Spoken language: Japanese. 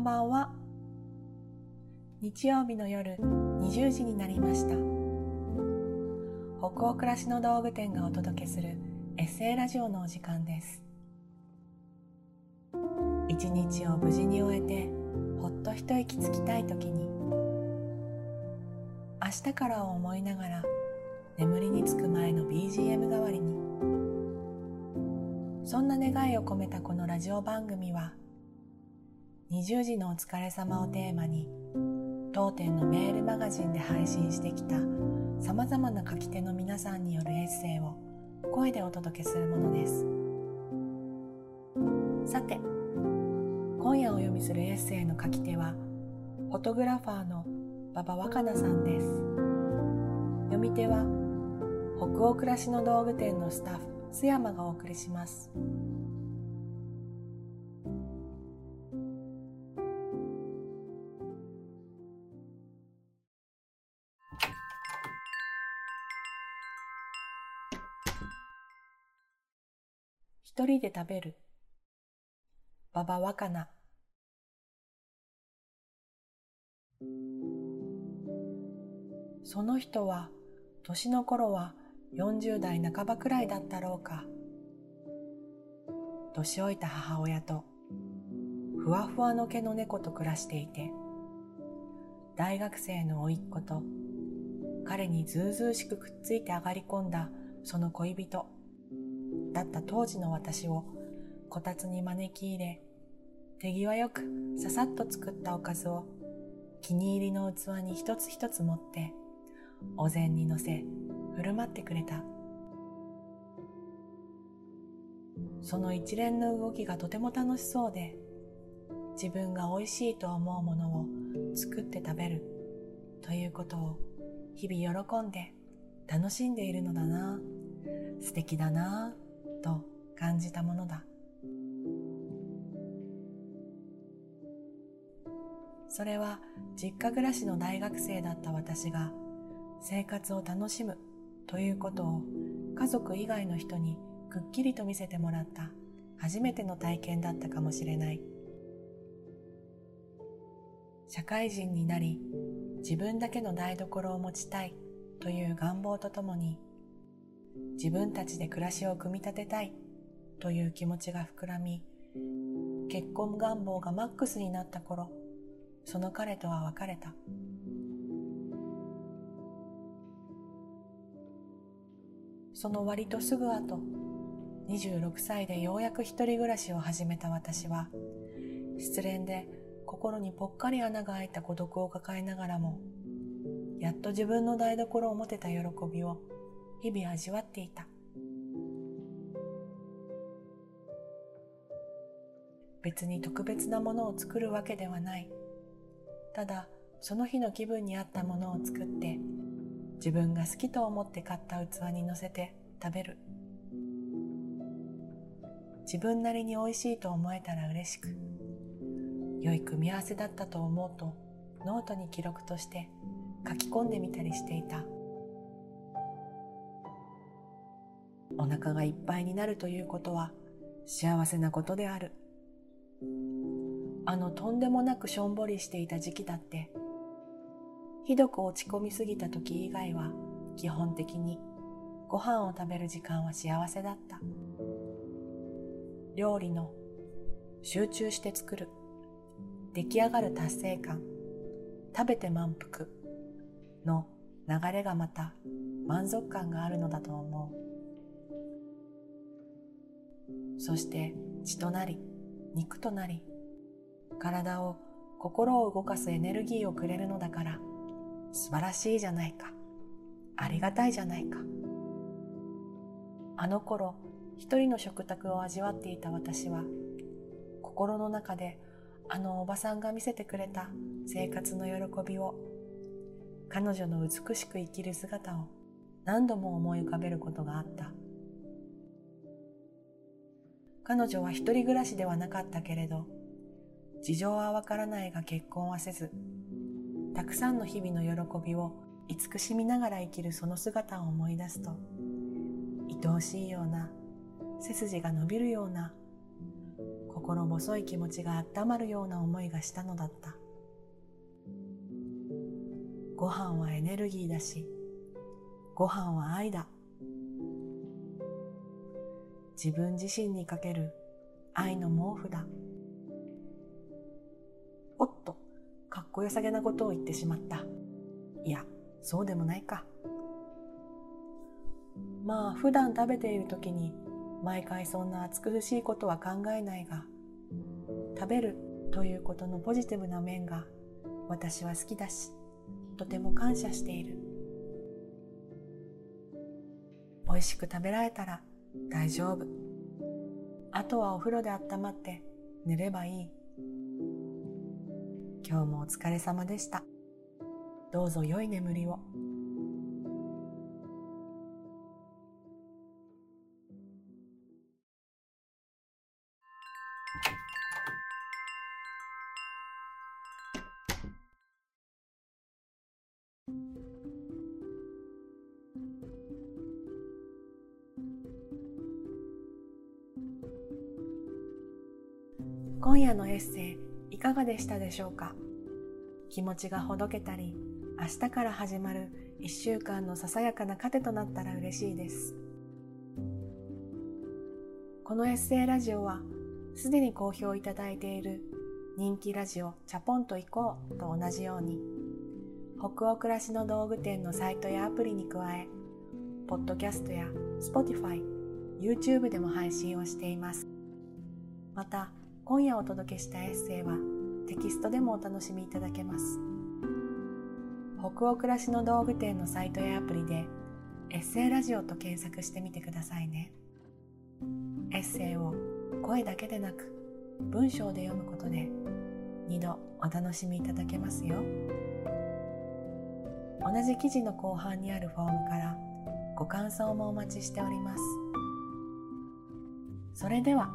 んばんは。日曜日の夜20時になりました。北欧暮らしの道具店がお届けするエッセイラジオのお時間です。一日を無事に終えてほっと一息つきたい時に明日からを思いながら眠りにつく前の BGM 代わりにそんな願いを込めたこのラジオ番組は20時のお疲れ様をテーマに当店のメールマガジンで配信してきたさまざまな書き手の皆さんによるエッセイを声でお届けするものです。さて今夜お読みするエッセイの書き手はフォトグラファーの馬場若菜さんです。読み手は北欧暮らしの道具店のスタッフ須山がお送りします。一人で食べる。馬場若菜。その人は年の頃は40代半ばくらいだったろうか。年老いた母親とふわふわの毛の猫と暮らしていて大学生の甥っ子と彼にずうずうしくくっついて上がり込んだその恋人。だった当時の私をこたつに招き入れ手際よくささっと作ったおかずを気に入りの器に一つ一つ持ってお膳に乗せ振る舞ってくれた。その一連の動きがとても楽しそうで自分が美味しいと思うものを作って食べるということを日々喜んで楽しんでいるのだな。素敵だな。と感じたものだ。それは実家暮らしの大学生だった私が生活を楽しむということを家族以外の人にくっきりと見せてもらった初めての体験だったかもしれない。社会人になり自分だけの台所を持ちたいという願望とともに自分たちで暮らしを組み立てたいという気持ちが膨らみ結婚願望がマックスになった頃その彼とは別れた。その割とすぐ後26歳でようやく一人暮らしを始めた私は失恋で心にぽっかり穴が開いた孤独を抱えながらもやっと自分の台所を持てた喜びを日々味わっていた。別に特別なものを作るわけではない。ただその日の気分に合ったものを作って自分が好きと思って買った器に乗せて食べる。自分なりに美味しいと思えたら嬉しく良い組み合わせだったと思うとノートに記録として書き込んでみたりしていた。お腹がいっぱいになるということは幸せなことである。あのとんでもなくしょんぼりしていた時期だってひどく落ち込みすぎた時以外は基本的にご飯を食べる時間は幸せだった。料理の集中して作る。出来上がる達成感。食べて満腹の流れがまた満足感があるのだと思う。そして血となり肉となり体を心を動かすエネルギーをくれるのだから素晴らしいじゃないか。ありがたいじゃないか。あの頃一人の食卓を味わっていた私は心の中であのおばさんが見せてくれた生活の喜びを彼女の美しく生きる姿を何度も思い浮かべることがあった。彼女は一人暮らしではなかったけれど事情はわからないが結婚はせずたくさんの日々の喜びを慈しみながら生きるその姿を思い出すと愛おしいような背筋が伸びるような心細い気持ちが温まるような思いがしたのだった。ご飯はエネルギーだしご飯は愛だ。自分自身にかける愛の毛布だ。おっとかっこよさげなことを言ってしまった。いやそうでもないか。まあ普段食べている時に毎回そんな暑苦しいことは考えないが食べるということのポジティブな面が私は好きだしとても感謝している。美味しく食べられたら大丈夫。あとはお風呂で温まって寝ればいい。今日もお疲れ様でした。どうぞ良い眠りを。今夜のエッセイいかがでしたでしょうか？気持ちがほどけたり明日から始まる1週間のささやかな糧となったら嬉しいです。このエッセイラジオはすでに好評いただいている人気ラジオチャポンと行こうと同じように北欧暮らしの道具店のサイトやアプリに加えポッドキャストや Spotify、YouTube でも配信をしています。また今夜お届けしたエッセイはテキストでもお楽しみいただけます。北欧暮らしの道具店のサイトやアプリでエッセイラジオと検索してみてくださいね。エッセイを声だけでなく文章で読むことで2度お楽しみいただけますよ。同じ記事の後半にあるフォームからご感想もお待ちしております。それでは